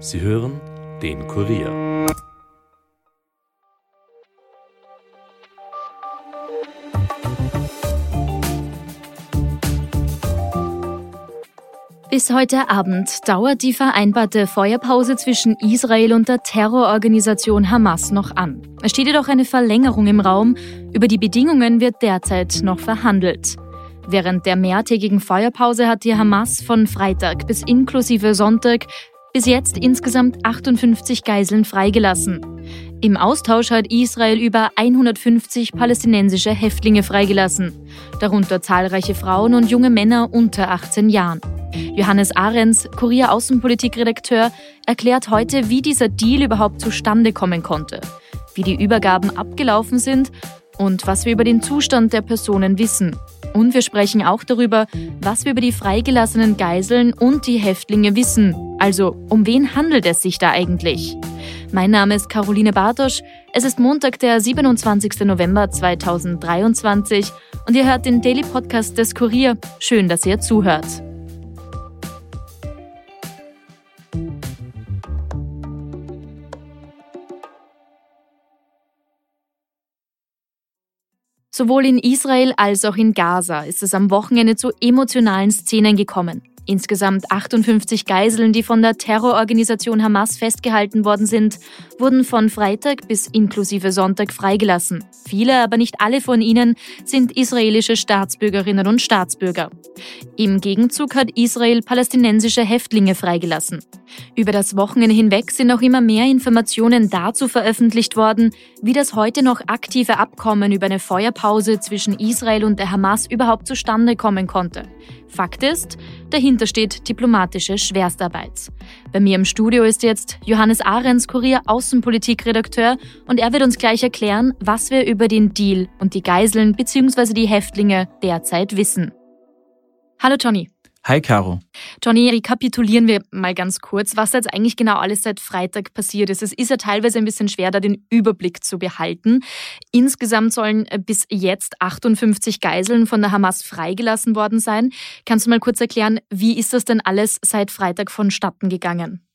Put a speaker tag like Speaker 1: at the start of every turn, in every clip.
Speaker 1: Sie hören den Kurier.
Speaker 2: Bis heute Abend dauert die vereinbarte Feuerpause zwischen Israel und der Terrororganisation Hamas noch an. Es steht jedoch eine Verlängerung im Raum. Über die Bedingungen wird derzeit noch verhandelt. Während der mehrtägigen Feuerpause hat die Hamas von Freitag bis inklusive Sonntag bis jetzt insgesamt 58 Geiseln freigelassen. Im Austausch hat Israel über 150 palästinensische Häftlinge freigelassen, darunter zahlreiche Frauen und junge Männer unter 18 Jahren. Johannes Ahrens, Kurier Außenpolitikredakteur, erklärt heute, wie dieser Deal überhaupt zustande kommen konnte, wie die Übergaben abgelaufen sind und was wir über den Zustand der Personen wissen. Und wir sprechen auch darüber, was wir über die freigelassenen Geiseln und die Häftlinge wissen. Also, um wen handelt es sich da eigentlich? Mein Name ist Caroline Bartosch. Es ist Montag, der 27. November 2023 und ihr hört den Daily Podcast des Kurier. Schön, dass ihr zuhört. Sowohl in Israel als auch in Gaza ist es am Wochenende zu emotionalen Szenen gekommen. Insgesamt 58 Geiseln, die von der Terrororganisation Hamas festgehalten worden sind, wurden von Freitag bis inklusive Sonntag freigelassen. Viele, aber nicht alle von ihnen sind israelische Staatsbürgerinnen und Staatsbürger. Im Gegenzug hat Israel palästinensische Häftlinge freigelassen. Über das Wochenende hinweg sind auch immer mehr Informationen dazu veröffentlicht worden, wie das heute noch aktive Abkommen über eine Feuerpause zwischen Israel und der Hamas überhaupt zustande kommen konnte. Fakt ist, dahinter steht diplomatische Schwerstarbeit. Bei mir im Studio ist jetzt Johannes Ahrens, Kurier Außenpolitikredakteur, und er wird uns gleich erklären, was wir über den Deal und die Geiseln bzw. die Häftlinge derzeit wissen. Hallo Johnny.
Speaker 3: Hi Caro.
Speaker 2: Johnny, rekapitulieren wir mal ganz kurz, was jetzt eigentlich genau alles seit Freitag passiert ist. Es ist ja teilweise ein bisschen schwer, da den Überblick zu behalten. Insgesamt sollen äh, bis jetzt 58 Geiseln von der Hamas freigelassen worden sein. Kannst du mal kurz erklären, wie ist das denn alles seit Freitag vonstatten gegangen?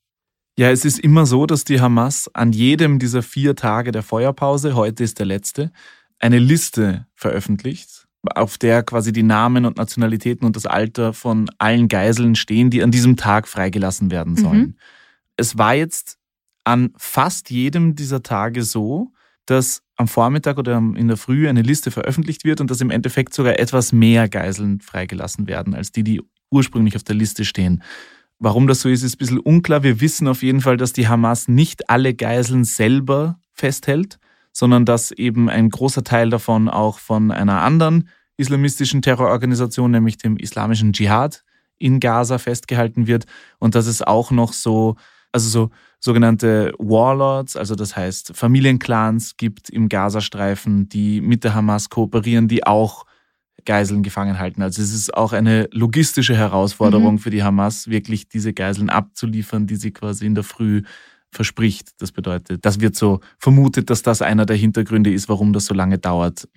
Speaker 3: Ja, es ist immer so, dass die Hamas an jedem dieser vier Tage der Feuerpause, heute ist der letzte, eine Liste veröffentlicht auf der quasi die Namen und Nationalitäten und das Alter von allen Geiseln stehen, die an diesem Tag freigelassen werden sollen. Mhm. Es war jetzt an fast jedem dieser Tage so, dass am Vormittag oder in der Früh eine Liste veröffentlicht wird und dass im Endeffekt sogar etwas mehr Geiseln freigelassen werden, als die, die ursprünglich auf der Liste stehen. Warum das so ist, ist ein bisschen unklar. Wir wissen auf jeden Fall, dass die Hamas nicht alle Geiseln selber festhält, sondern dass eben ein großer Teil davon auch von einer anderen islamistischen Terrororganisation, nämlich dem Islamischen Dschihad in Gaza festgehalten wird und dass es auch noch so, also so sogenannte Warlords, also das heißt Familienclans gibt im Gazastreifen, die mit der Hamas kooperieren, die auch Geiseln gefangen halten. Also es ist auch eine logistische Herausforderung mhm. für die Hamas, wirklich diese Geiseln abzuliefern, die sie quasi in der Früh verspricht. Das bedeutet, das wird so vermutet, dass das einer der Hintergründe ist, warum das so lange dauert.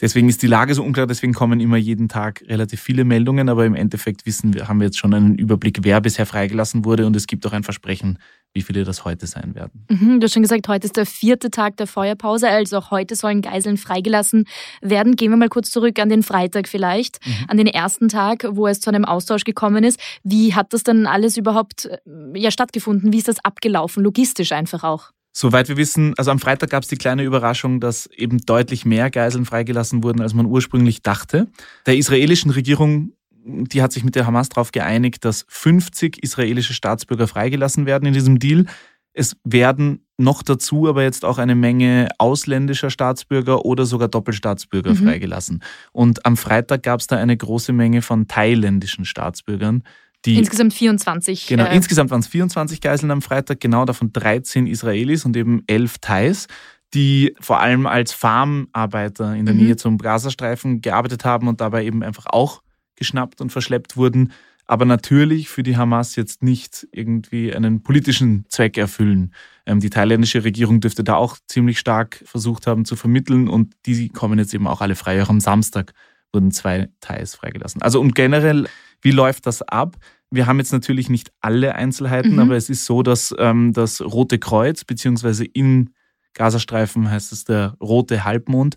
Speaker 3: Deswegen ist die Lage so unklar, deswegen kommen immer jeden Tag relativ viele Meldungen, aber im Endeffekt wissen wir, haben wir jetzt schon einen Überblick, wer bisher freigelassen wurde und es gibt auch ein Versprechen, wie viele das heute sein werden.
Speaker 2: Mhm, du hast schon gesagt, heute ist der vierte Tag der Feuerpause, also auch heute sollen Geiseln freigelassen werden. Gehen wir mal kurz zurück an den Freitag vielleicht, mhm. an den ersten Tag, wo es zu einem Austausch gekommen ist. Wie hat das dann alles überhaupt äh, ja, stattgefunden? Wie ist das abgelaufen, logistisch einfach auch?
Speaker 3: Soweit wir wissen, also am Freitag gab es die kleine Überraschung, dass eben deutlich mehr Geiseln freigelassen wurden, als man ursprünglich dachte. Der israelischen Regierung, die hat sich mit der Hamas darauf geeinigt, dass 50 israelische Staatsbürger freigelassen werden in diesem Deal. Es werden noch dazu aber jetzt auch eine Menge ausländischer Staatsbürger oder sogar Doppelstaatsbürger mhm. freigelassen. Und am Freitag gab es da eine große Menge von thailändischen Staatsbürgern,
Speaker 2: die, insgesamt 24.
Speaker 3: Genau, äh, insgesamt waren es 24 Geiseln am Freitag, genau davon 13 Israelis und eben 11 Thais, die vor allem als Farmarbeiter in der mhm. Nähe zum Gazastreifen gearbeitet haben und dabei eben einfach auch geschnappt und verschleppt wurden, aber natürlich für die Hamas jetzt nicht irgendwie einen politischen Zweck erfüllen. Ähm, die thailändische Regierung dürfte da auch ziemlich stark versucht haben zu vermitteln und die kommen jetzt eben auch alle frei. Auch am Samstag wurden zwei Thais freigelassen. Also und generell Wie läuft das ab? Wir haben jetzt natürlich nicht alle Einzelheiten, mhm. aber es ist so, dass ähm, das Rote Kreuz, beziehungsweise im Gazastreifen heißt es der Rote Halbmond,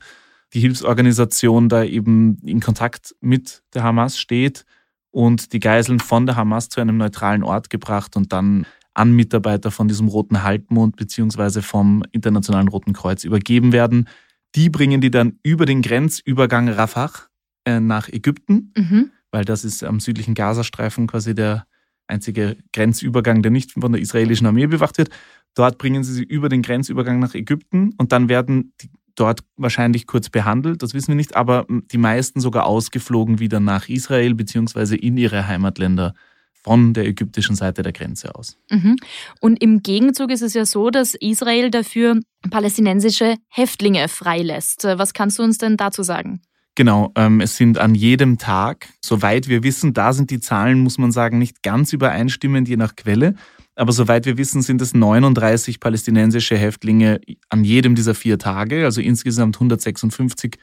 Speaker 3: die Hilfsorganisation da eben in Kontakt mit der Hamas steht und die Geiseln von der Hamas zu einem neutralen Ort gebracht und dann an Mitarbeiter von diesem Roten Halbmond beziehungsweise vom Internationalen Roten Kreuz übergeben werden. Die bringen die dann über den Grenzübergang Rafah äh, nach Ägypten, mhm. Weil das ist am südlichen Gazastreifen quasi der einzige Grenzübergang, der nicht von der israelischen Armee bewacht wird. Dort bringen sie sie über den Grenzübergang nach Ägypten und dann werden die dort wahrscheinlich kurz behandelt, das wissen wir nicht, aber die meisten sogar ausgeflogen wieder nach Israel beziehungsweise in ihre Heimatländer von der ägyptischen Seite der Grenze aus.
Speaker 2: Mhm. Und im Gegenzug ist es ja so, dass Israel dafür palästinensische Häftlinge freilässt. Was kannst du uns denn dazu sagen?
Speaker 3: Genau, ähm, es sind an jedem Tag, soweit wir wissen, da sind die Zahlen, muss man sagen, nicht ganz übereinstimmend, je nach Quelle. Aber soweit wir wissen, sind es 39 palästinensische Häftlinge an jedem dieser vier Tage, also insgesamt 156,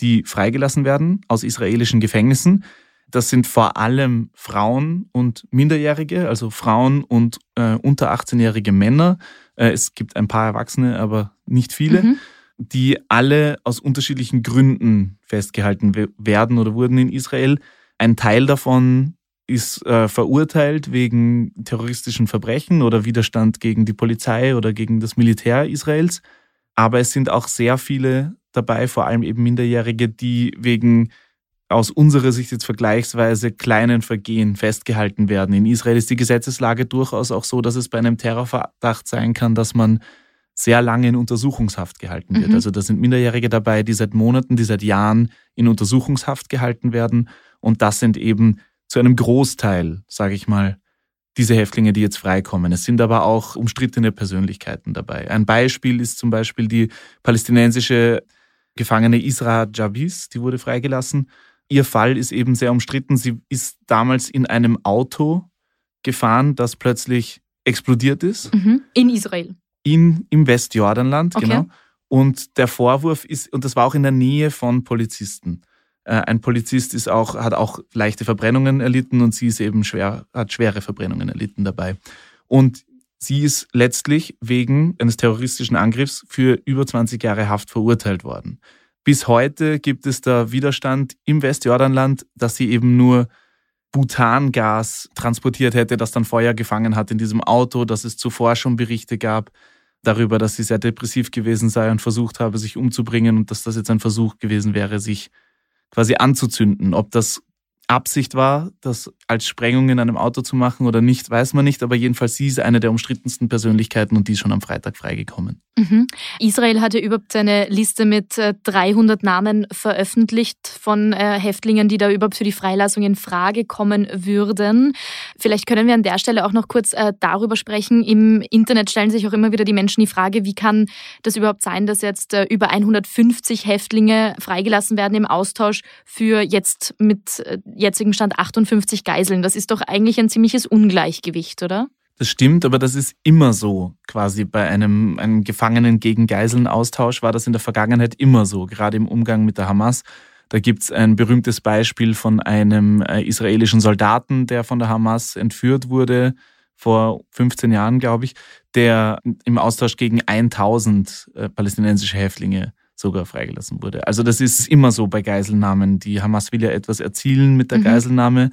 Speaker 3: die freigelassen werden aus israelischen Gefängnissen. Das sind vor allem Frauen und Minderjährige, also Frauen und äh, unter 18-jährige Männer. Äh, es gibt ein paar Erwachsene, aber nicht viele, mhm. Die alle aus unterschiedlichen Gründen festgehalten werden oder wurden in Israel. Ein Teil davon ist äh, verurteilt wegen terroristischen Verbrechen oder Widerstand gegen die Polizei oder gegen das Militär Israels. Aber es sind auch sehr viele dabei, vor allem eben Minderjährige, die wegen aus unserer Sicht jetzt vergleichsweise kleinen Vergehen festgehalten werden. In Israel ist die Gesetzeslage durchaus auch so, dass es bei einem Terrorverdacht sein kann, dass man sehr lange in Untersuchungshaft gehalten wird. Mhm. Also da sind Minderjährige dabei, die seit Monaten, die seit Jahren in Untersuchungshaft gehalten werden. Und das sind eben zu einem Großteil, sage ich mal, diese Häftlinge, die jetzt freikommen. Es sind aber auch umstrittene Persönlichkeiten dabei. Ein Beispiel ist zum Beispiel die palästinensische Gefangene Isra Jabis, die wurde freigelassen. Ihr Fall ist eben sehr umstritten. Sie ist damals in einem Auto gefahren, das plötzlich explodiert ist.
Speaker 2: Mhm. In Israel.
Speaker 3: In, Im Westjordanland, okay. genau. Und der Vorwurf ist, und das war auch in der Nähe von Polizisten. Äh, ein Polizist ist auch, hat auch leichte Verbrennungen erlitten und sie ist eben schwer, hat schwere Verbrennungen erlitten dabei. Und sie ist letztlich wegen eines terroristischen Angriffs für über 20 Jahre Haft verurteilt worden. Bis heute gibt es da Widerstand im Westjordanland, dass sie eben nur Butangas transportiert hätte, das dann Feuer gefangen hat in diesem Auto, dass es zuvor schon Berichte gab darüber, dass sie sehr depressiv gewesen sei und versucht habe, sich umzubringen und dass das jetzt ein Versuch gewesen wäre, sich quasi anzuzünden. Ob das Absicht war, das als Sprengung in einem Auto zu machen oder nicht, weiß man nicht. Aber jedenfalls sie ist eine der umstrittensten Persönlichkeiten und die ist schon am Freitag freigekommen.
Speaker 2: Mhm. Israel hatte überhaupt eine Liste mit 300 äh, Namen veröffentlicht von äh, Häftlingen, die da überhaupt für die Freilassung in Frage kommen würden. Vielleicht können wir an der Stelle auch noch kurz äh, darüber sprechen. Im Internet stellen sich auch immer wieder die Menschen die Frage, wie kann das überhaupt sein, dass jetzt über 150 Häftlinge freigelassen werden im Austausch für jetzt mit jetzigen Stand 58 Geiseln. Das ist doch eigentlich ein ziemliches Ungleichgewicht, oder?
Speaker 3: Das stimmt, aber das ist immer so. Quasi bei einem, einem Gefangenen gegen Geiseln-Austausch war das in der Vergangenheit immer so, gerade im Umgang mit der Hamas. Da gibt es ein berühmtes Beispiel von einem äh, israelischen Soldaten, der von der Hamas entführt wurde, vor 15 Jahren, glaube ich, der im Austausch gegen 1000 äh, palästinensische Häftlinge sogar freigelassen wurde. Also das ist immer so bei Geiselnahmen. Die Hamas will ja etwas erzielen mit der mhm. Geiselnahme.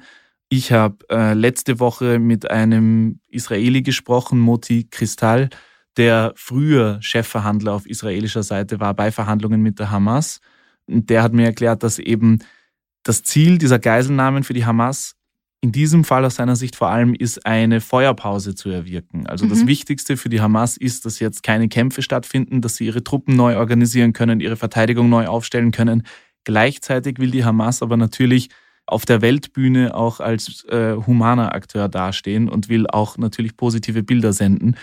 Speaker 3: Ich habe äh, letzte Woche mit einem Israeli gesprochen, Moti Kristall, der früher Chefverhandler auf israelischer Seite war bei Verhandlungen mit der Hamas. Und der hat mir erklärt, dass eben das Ziel dieser Geiselnahmen für die Hamas in diesem Fall aus seiner Sicht vor allem ist, eine Feuerpause zu erwirken. Also mhm. das Wichtigste für die Hamas ist, dass jetzt keine Kämpfe stattfinden, dass sie ihre Truppen neu organisieren können, ihre Verteidigung neu aufstellen können. Gleichzeitig will die Hamas aber natürlich auf der Weltbühne auch als äh, humaner Akteur dastehen und will auch natürlich positive Bilder senden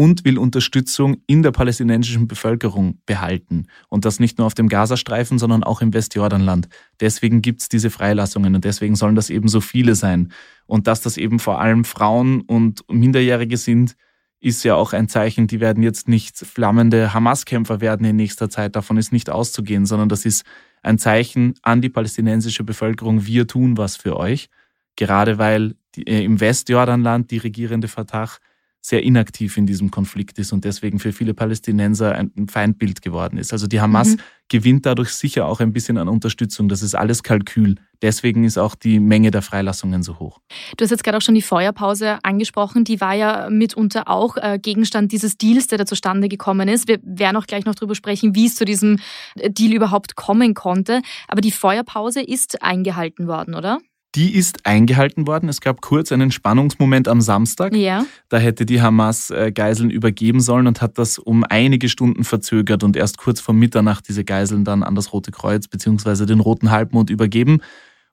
Speaker 3: und will Unterstützung in der palästinensischen Bevölkerung behalten. Und das nicht nur auf dem Gazastreifen, sondern auch im Westjordanland. Deswegen gibt es diese Freilassungen und deswegen sollen das eben so viele sein. Und dass das eben vor allem Frauen und Minderjährige sind, ist ja auch ein Zeichen, die werden jetzt nicht flammende Hamas-Kämpfer werden in nächster Zeit. Davon ist nicht auszugehen, sondern das ist ein Zeichen an die palästinensische Bevölkerung, wir tun was für euch. gerade weil die, äh, im Westjordanland die regierende Fatah sehr inaktiv in diesem Konflikt ist und deswegen für viele Palästinenser ein Feindbild geworden ist. Also die Hamas mhm. gewinnt dadurch sicher auch ein bisschen an Unterstützung. Das ist alles Kalkül. Deswegen ist auch die Menge der Freilassungen so hoch.
Speaker 2: Du hast jetzt gerade auch schon die Feuerpause angesprochen. Die war ja mitunter auch äh, Gegenstand dieses Deals, der da zustande gekommen ist. Wir werden auch gleich noch darüber sprechen, wie es zu diesem äh, Deal überhaupt kommen konnte. Aber die Feuerpause ist eingehalten worden, oder?
Speaker 3: Die ist eingehalten worden. Es gab kurz einen Spannungsmoment am Samstag.
Speaker 2: Ja.
Speaker 3: Da hätte die Hamas äh, Geiseln übergeben sollen und hat das um einige Stunden verzögert und erst kurz vor Mitternacht diese Geiseln dann an das Rote Kreuz bzw. den Roten Halbmond übergeben.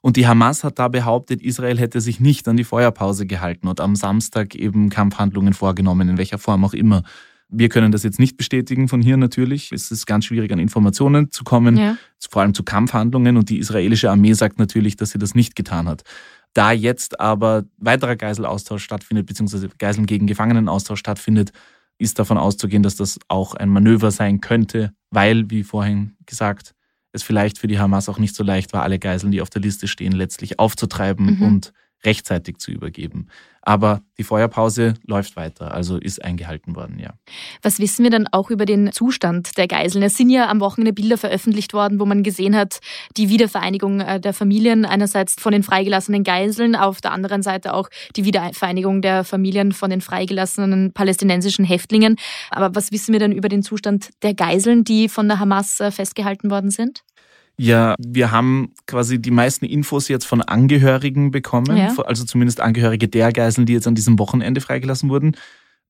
Speaker 3: Und die Hamas hat da behauptet, Israel hätte sich nicht an die Feuerpause gehalten und am Samstag eben Kampfhandlungen vorgenommen, in welcher Form auch immer. Wir können das jetzt nicht bestätigen von hier natürlich. Es ist ganz schwierig, an Informationen zu kommen, ja. vor allem zu Kampfhandlungen. Und die israelische Armee sagt natürlich, dass sie das nicht getan hat. Da jetzt aber weiterer Geiselaustausch stattfindet, beziehungsweise Geiseln gegen Gefangenenaustausch stattfindet, ist davon auszugehen, dass das auch ein Manöver sein könnte, weil, wie vorhin gesagt, es vielleicht für die Hamas auch nicht so leicht war, alle Geiseln, die auf der Liste stehen, letztlich aufzutreiben mhm. und rechtzeitig zu übergeben. Aber die Feuerpause läuft weiter, also ist eingehalten worden, ja.
Speaker 2: Was wissen wir dann auch über den Zustand der Geiseln? Es sind ja am Wochenende Bilder veröffentlicht worden, wo man gesehen hat, die Wiedervereinigung äh, der Familien, einerseits von den freigelassenen Geiseln, auf der anderen Seite auch die Wiedervereinigung der Familien von den freigelassenen palästinensischen Häftlingen. Aber was wissen wir dann über den Zustand der Geiseln, die von der Hamas äh, festgehalten worden sind?
Speaker 3: Ja, wir haben quasi die meisten Infos jetzt von Angehörigen bekommen, ja. also zumindest Angehörige der Geiseln, die jetzt an diesem Wochenende freigelassen wurden.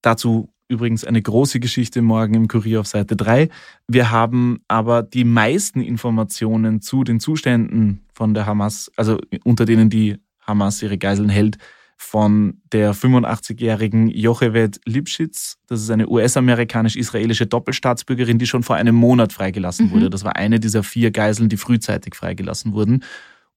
Speaker 3: Dazu übrigens eine große Geschichte morgen im Kurier auf Seite 3. Wir haben aber die meisten Informationen zu den Zuständen von der Hamas, also unter denen die Hamas ihre Geiseln hält, von der 85-jährigen Jocheved Lipschitz. Das ist eine US-amerikanisch-israelische Doppelstaatsbürgerin, die schon vor einem Monat freigelassen mhm. wurde. Das war eine dieser vier Geiseln, die frühzeitig freigelassen wurden.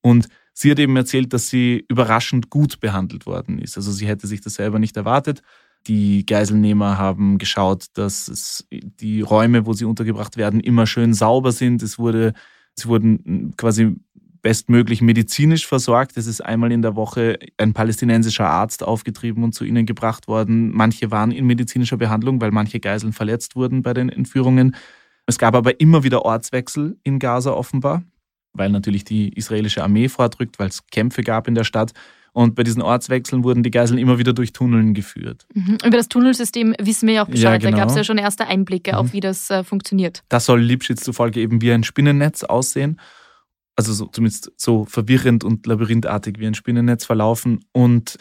Speaker 3: Und sie hat eben erzählt, dass sie überraschend gut behandelt worden ist. Also sie hätte sich das selber nicht erwartet. Die Geiselnehmer haben geschaut, dass es, die Räume, wo sie untergebracht werden, immer schön sauber sind. Es wurde, sie wurden quasi bestmöglich medizinisch versorgt. Es ist einmal in der Woche ein palästinensischer Arzt aufgetrieben und zu ihnen gebracht worden. Manche waren in medizinischer Behandlung, weil manche Geiseln verletzt wurden bei den Entführungen. Es gab aber immer wieder Ortswechsel in Gaza offenbar, weil natürlich die israelische Armee vordrückt, weil es Kämpfe gab in der Stadt. Und bei diesen Ortswechseln wurden die Geiseln immer wieder durch Tunneln geführt.
Speaker 2: Mhm. Über das Tunnelsystem wissen wir ja auch Bescheid. Ja, genau. Da gab es ja schon erste Einblicke mhm. auf, wie das äh, funktioniert.
Speaker 3: Das soll Lipschitz zufolge eben wie ein Spinnennetz aussehen also so, zumindest so verwirrend und labyrinthartig wie ein Spinnennetz verlaufen. Und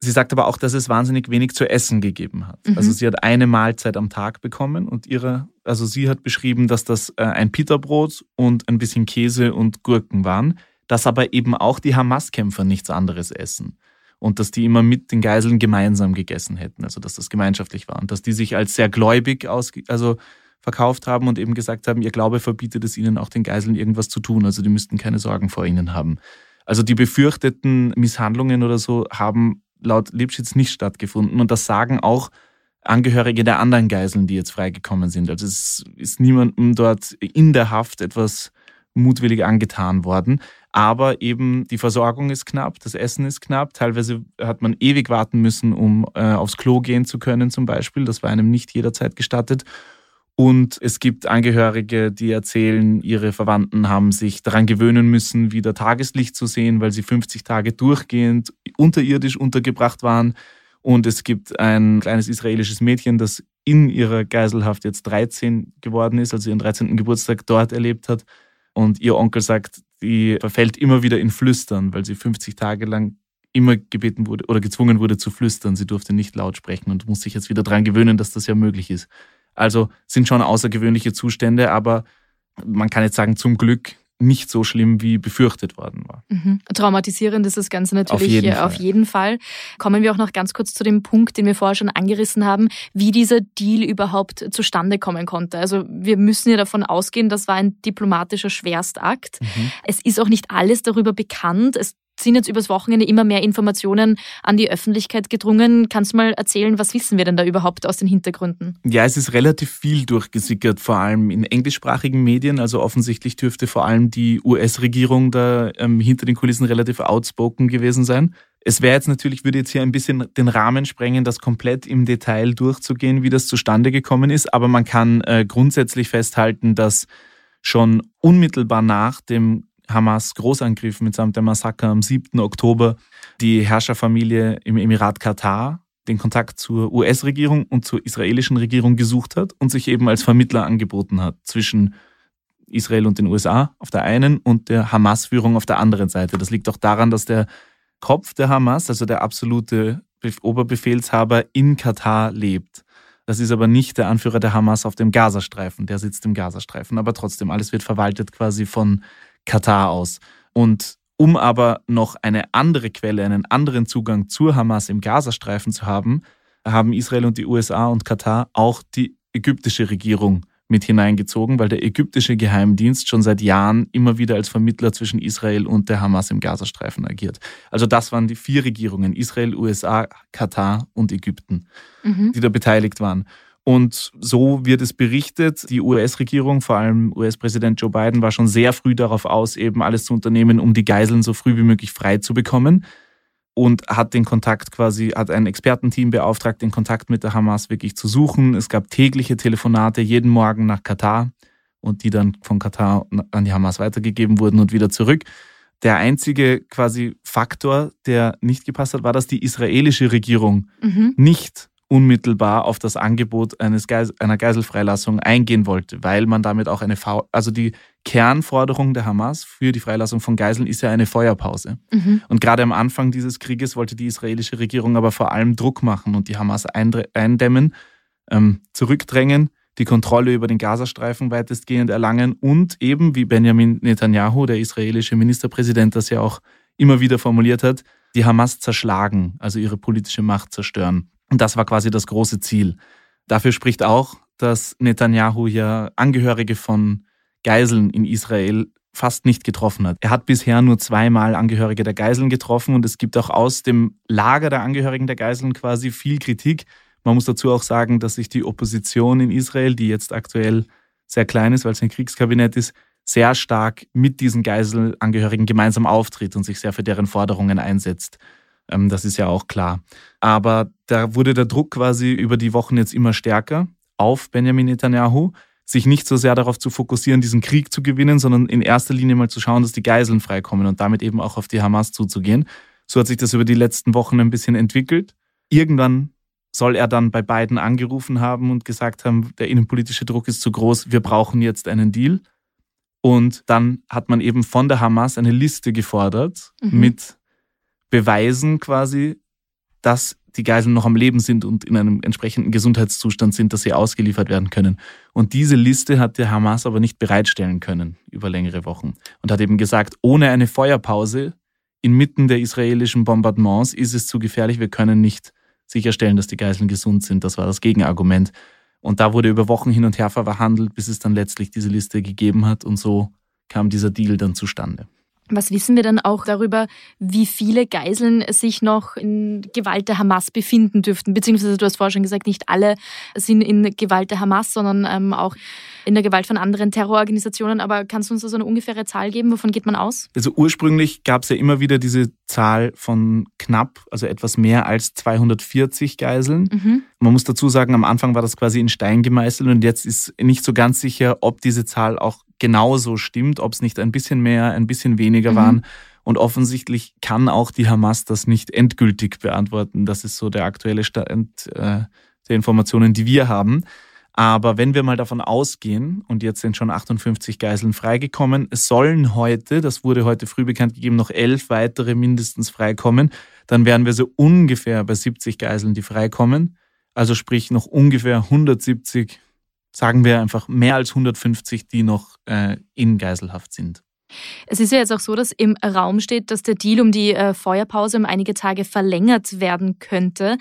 Speaker 3: sie sagt aber auch, dass es wahnsinnig wenig zu essen gegeben hat. Mhm. Also sie hat eine Mahlzeit am Tag bekommen und ihre, also sie hat beschrieben, dass das äh, ein Pita-Brot und ein bisschen Käse und Gurken waren, dass aber eben auch die Hamas-Kämpfer nichts anderes essen. Und dass die immer mit den Geiseln gemeinsam gegessen hätten, also dass das gemeinschaftlich war. Und dass die sich als sehr gläubig aus, also verkauft haben und eben gesagt haben, ihr Glaube verbietet es ihnen auch den Geiseln irgendwas zu tun, also die müssten keine Sorgen vor ihnen haben. Also die befürchteten Misshandlungen oder so haben laut Lipschitz nicht stattgefunden und das sagen auch Angehörige der anderen Geiseln, die jetzt freigekommen sind. Also es ist niemandem dort in der Haft etwas mutwillig angetan worden. Aber eben die Versorgung ist knapp, das Essen ist knapp. Teilweise hat man ewig warten müssen, um äh, aufs Klo gehen zu können zum Beispiel. Das war einem nicht jederzeit gestattet. Und es gibt Angehörige, die erzählen, ihre Verwandten haben sich daran gewöhnen müssen, wieder Tageslicht zu sehen, weil sie 50 Tage durchgehend unterirdisch untergebracht waren. Und es gibt ein kleines israelisches Mädchen, das in ihrer Geiselhaft jetzt 13 geworden ist, also ihren 13. Geburtstag dort erlebt hat. Und ihr Onkel sagt, die verfällt immer wieder in Flüstern, weil sie 50 Tage lang immer gebeten wurde oder gezwungen wurde zu flüstern. Sie durfte nicht laut sprechen und muss sich jetzt wieder daran gewöhnen, dass das ja möglich ist. Also sind schon außergewöhnliche Zustände, aber man kann jetzt sagen, zum Glück nicht so schlimm, wie befürchtet worden war.
Speaker 2: Mhm. Traumatisierend ist das Ganze natürlich auf jeden, auf jeden, Fall. Kommen wir auch noch ganz kurz zu dem Punkt, den wir vorher schon angerissen haben, wie dieser Deal überhaupt zustande kommen konnte. Also wir müssen ja davon ausgehen, das war ein diplomatischer Schwerstakt. Mhm. Es ist auch nicht alles darüber bekannt. Es sind jetzt übers Wochenende immer mehr Informationen an die Öffentlichkeit gedrungen. Kannst du mal erzählen, was wissen wir denn da überhaupt aus den Hintergründen?
Speaker 3: Ja, es ist relativ viel durchgesickert, vor allem in englischsprachigen Medien. Also offensichtlich dürfte vor allem die US-Regierung da ähm, hinter den Kulissen relativ outspoken gewesen sein. Es wäre jetzt natürlich, würde jetzt hier ein bisschen den Rahmen sprengen, das komplett im Detail durchzugehen, wie das zustande gekommen ist. Aber man kann äh, grundsätzlich festhalten, dass schon unmittelbar nach dem Hamas-Großangriff mitsamt der Massaker am 7. Oktober die Herrscherfamilie im Emirat Katar den Kontakt zur US-Regierung und zur israelischen Regierung gesucht hat und sich eben als Vermittler angeboten hat zwischen Israel und den USA auf der einen und der Hamas-Führung auf der anderen Seite. Das liegt auch daran, dass der Kopf der Hamas, also der absolute Oberbefehlshaber, in Katar lebt. Das ist aber nicht der Anführer der Hamas auf dem Gazastreifen. Der sitzt im Gazastreifen. Aber trotzdem, alles wird verwaltet quasi von Katar aus. Und um aber noch eine andere Quelle, einen anderen Zugang zur Hamas im Gazastreifen zu haben, haben Israel und die USA und Katar auch die ägyptische Regierung mit hineingezogen, weil der ägyptische Geheimdienst schon seit Jahren immer wieder als Vermittler zwischen Israel und der Hamas im Gazastreifen agiert. Also das waren die vier Regierungen, Israel, USA, Katar und Ägypten, mhm. die da beteiligt waren. Und so wird es berichtet, die US-Regierung, vor allem US-Präsident Joe Biden, war schon sehr früh darauf aus, eben alles zu unternehmen, um die Geiseln so früh wie möglich frei zu bekommen. Und hat den Kontakt quasi, hat ein Expertenteam beauftragt, den Kontakt mit der Hamas wirklich zu suchen. Es gab tägliche Telefonate jeden Morgen nach Katar und die dann von Katar an die Hamas weitergegeben wurden und wieder zurück. Der einzige quasi Faktor, der nicht gepasst hat, war, dass die israelische Regierung mhm. nicht unmittelbar auf das Angebot eines Geis einer Geiselfreilassung eingehen wollte, weil man damit auch eine, v also die Kernforderung der Hamas für die Freilassung von Geiseln ist ja eine Feuerpause. Mhm. Und gerade am Anfang dieses Krieges wollte die israelische Regierung aber vor allem Druck machen und die Hamas eindämmen, ähm, zurückdrängen, die Kontrolle über den Gazastreifen weitestgehend erlangen und eben, wie Benjamin Netanyahu, der israelische Ministerpräsident, das ja auch immer wieder formuliert hat, die Hamas zerschlagen, also ihre politische Macht zerstören. Und das war quasi das große Ziel. Dafür spricht auch, dass Netanyahu ja Angehörige von Geiseln in Israel fast nicht getroffen hat. Er hat bisher nur zweimal Angehörige der Geiseln getroffen und es gibt auch aus dem Lager der Angehörigen der Geiseln quasi viel Kritik. Man muss dazu auch sagen, dass sich die Opposition in Israel, die jetzt aktuell sehr klein ist, weil es ein Kriegskabinett ist, sehr stark mit diesen Geiselangehörigen gemeinsam auftritt und sich sehr für deren Forderungen einsetzt. Ähm, das ist ja auch klar. Aber da wurde der Druck quasi über die Wochen jetzt immer stärker auf Benjamin Netanyahu, sich nicht so sehr darauf zu fokussieren, diesen Krieg zu gewinnen, sondern in erster Linie mal zu schauen, dass die Geiseln freikommen und damit eben auch auf die Hamas zuzugehen. So hat sich das über die letzten Wochen ein bisschen entwickelt. Irgendwann soll er dann bei beiden angerufen haben und gesagt haben, der innenpolitische Druck ist zu groß, wir brauchen jetzt einen Deal. Und dann hat man eben von der Hamas eine Liste gefordert mhm. mit beweisen quasi, dass die Geiseln noch am Leben sind und in einem entsprechenden Gesundheitszustand sind, dass sie ausgeliefert werden können. Und diese Liste hat der Hamas aber nicht bereitstellen können über längere Wochen und hat eben gesagt, ohne eine Feuerpause inmitten der israelischen Bombardements ist es zu gefährlich, wir können nicht sicherstellen, dass die Geiseln gesund sind. Das war das Gegenargument. Und da wurde über Wochen hin und her verhandelt, bis es dann letztlich diese Liste gegeben hat und so kam dieser Deal dann zustande.
Speaker 2: Was wissen wir dann auch darüber, wie viele Geiseln sich noch in Gewalt der Hamas befinden dürften? Beziehungsweise du hast vorher schon gesagt, nicht alle sind in Gewalt der Hamas, sondern ähm, auch in der Gewalt von anderen Terrororganisationen. Aber kannst du uns da so eine ungefähre Zahl geben? Wovon geht man aus?
Speaker 3: Also ursprünglich gab es ja immer wieder diese Zahl von knapp, also etwas mehr als 240 Geiseln. Mhm. Man muss dazu sagen, am Anfang war das quasi in Stein gemeißelt und jetzt ist nicht so ganz sicher, ob diese Zahl auch genauso stimmt, ob es nicht ein bisschen mehr, ein bisschen weniger mhm. waren. Und offensichtlich kann auch die Hamas das nicht endgültig beantworten. Das ist so der aktuelle Stand äh, der Informationen, die wir haben. Aber wenn wir mal davon ausgehen, und jetzt sind schon 58 Geiseln freigekommen, es sollen heute, das wurde heute früh bekannt gegeben, noch elf weitere mindestens freikommen, dann wären wir so ungefähr bei 70 Geiseln, die freikommen. Also sprich noch ungefähr 170 sagen wir einfach mehr als 150, die noch äh, in Geiselhaft sind.
Speaker 2: Es ist ja jetzt auch so, dass im Raum steht, dass der Deal um die äh, Feuerpause um einige Tage verlängert werden könnte.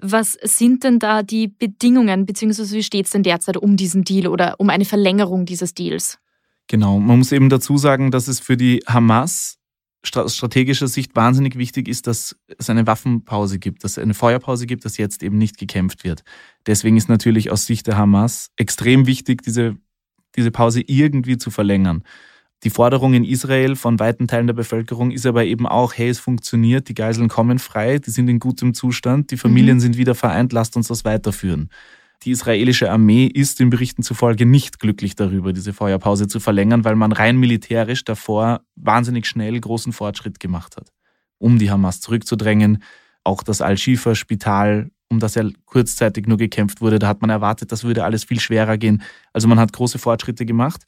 Speaker 2: Was sind denn da die Bedingungen, beziehungsweise wie steht es denn derzeit um diesen Deal oder um eine Verlängerung dieses Deals?
Speaker 3: Genau, man muss eben dazu sagen, dass es für die Hamas strategischer Sicht wahnsinnig wichtig ist, dass es eine Waffenpause gibt, dass es eine Feuerpause gibt, dass jetzt eben nicht gekämpft wird. Deswegen ist natürlich aus Sicht der Hamas extrem wichtig, diese, diese Pause irgendwie zu verlängern. Die Forderung in Israel von weiten Teilen der Bevölkerung ist aber eben auch, hey, es funktioniert, die Geiseln kommen frei, die sind in gutem Zustand, die Familien mhm. sind wieder vereint, lasst uns das weiterführen. Die israelische Armee ist den Berichten zufolge nicht glücklich darüber, diese Feuerpause zu verlängern, weil man rein militärisch davor wahnsinnig schnell großen Fortschritt gemacht hat, um die Hamas zurückzudrängen. Auch das Al-Shifa-Spital, um das ja kurzzeitig nur gekämpft wurde, da hat man erwartet, das würde alles viel schwerer gehen. Also man hat große Fortschritte gemacht.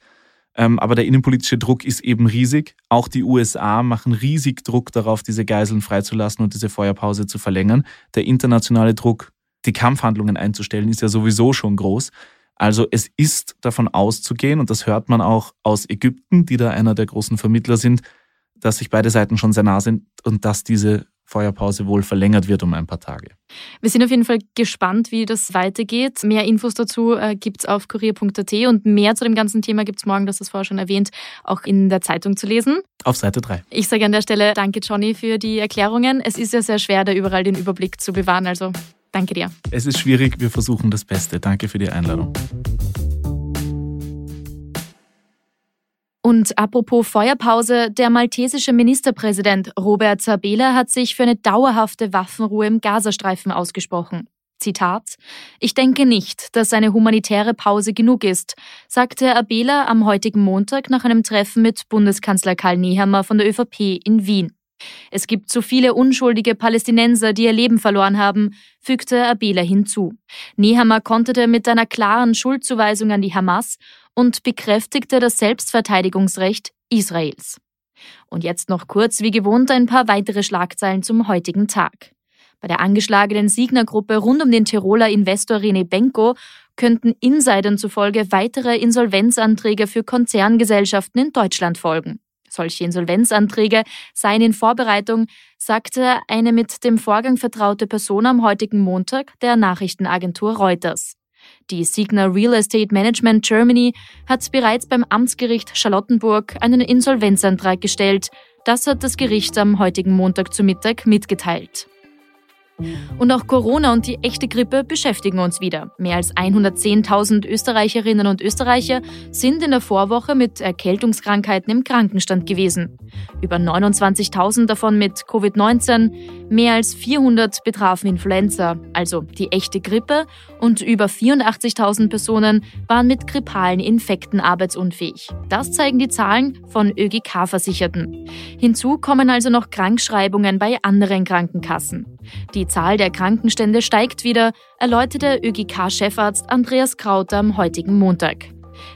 Speaker 3: Ähm, aber der innenpolitische Druck ist eben riesig. Auch die USA machen riesig Druck darauf, diese Geiseln freizulassen und diese Feuerpause zu verlängern. Der internationale Druck die Kampfhandlungen einzustellen, ist ja sowieso schon groß. Also es ist davon auszugehen, und das hört man auch aus Ägypten, die da einer der großen Vermittler sind, dass sich beide Seiten schon sehr nah sind und dass diese Feuerpause wohl verlängert wird um ein paar Tage.
Speaker 2: Wir sind auf jeden Fall gespannt, wie das weitergeht. Mehr Infos dazu äh, gibt es auf kurier.at und mehr zu dem ganzen Thema gibt es morgen, das ist vorher schon erwähnt, auch in der Zeitung zu lesen.
Speaker 3: Auf Seite 3.
Speaker 2: Ich sage an der Stelle danke, Johnny, für die Erklärungen. Es ist ja sehr schwer, da überall den Überblick zu bewahren. Also Danke dir.
Speaker 3: Es ist schwierig, wir versuchen das Beste. Danke für die Einladung.
Speaker 2: Und apropos Feuerpause, der maltesische Ministerpräsident Robert Sabela hat sich für eine dauerhafte Waffenruhe im Gazastreifen ausgesprochen. Zitat Ich denke nicht, dass eine humanitäre Pause genug ist, sagte Abela am heutigen Montag nach einem Treffen mit Bundeskanzler Karl Nehammer von der ÖVP in Wien. Es gibt zu viele unschuldige Palästinenser, die ihr Leben verloren haben, fügte Abela hinzu. Nehammer konterte mit einer klaren Schuldzuweisung an die Hamas und bekräftigte das Selbstverteidigungsrecht Israels. Und jetzt noch kurz wie gewohnt ein paar weitere Schlagzeilen zum heutigen Tag. Bei der angeschlagenen Signer-Gruppe rund um den Tiroler Investor René Benko könnten Insidern zufolge weitere Insolvenzanträge für Konzerngesellschaften in Deutschland folgen. Solche Insolvenzanträge seien in Vorbereitung, sagte eine mit dem Vorgang vertraute Person am heutigen Montag der Nachrichtenagentur Reuters. Die Signa Real Estate Management Germany hat bereits beim Amtsgericht Charlottenburg einen Insolvenzantrag gestellt. Das hat das Gericht am heutigen Montag zu Mittag mitgeteilt. Und auch Corona und die echte Grippe beschäftigen uns wieder. Mehr als 110.000 Österreicherinnen und Österreicher sind in der Vorwoche mit Erkältungskrankheiten im Krankenstand gewesen. Über 29.000 davon mit Covid-19, mehr als 400 betrafen Influenza, also die echte Grippe, und über 84.000 Personen waren mit grippalen Infekten arbeitsunfähig. Das zeigen die Zahlen von ÖGK-Versicherten. Hinzu kommen also noch Krankschreibungen bei anderen Krankenkassen. Die Zahl der Krankenstände steigt wieder, erläuterte ÖGK-Chefarzt Andreas Krauter am heutigen Montag.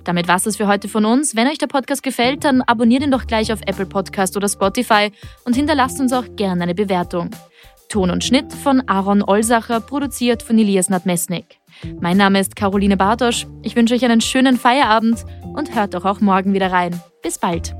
Speaker 2: Damit war es für heute von uns. Wenn euch der Podcast gefällt, dann abonniert ihn doch gleich auf Apple Podcast oder Spotify und hinterlasst uns auch gerne eine Bewertung. Ton und Schnitt von Aaron Olsacher, produziert von Elias Nadmesnik. Mein Name ist Caroline Bartosch. Ich wünsche euch einen schönen Feierabend und hört doch auch morgen wieder rein. Bis bald.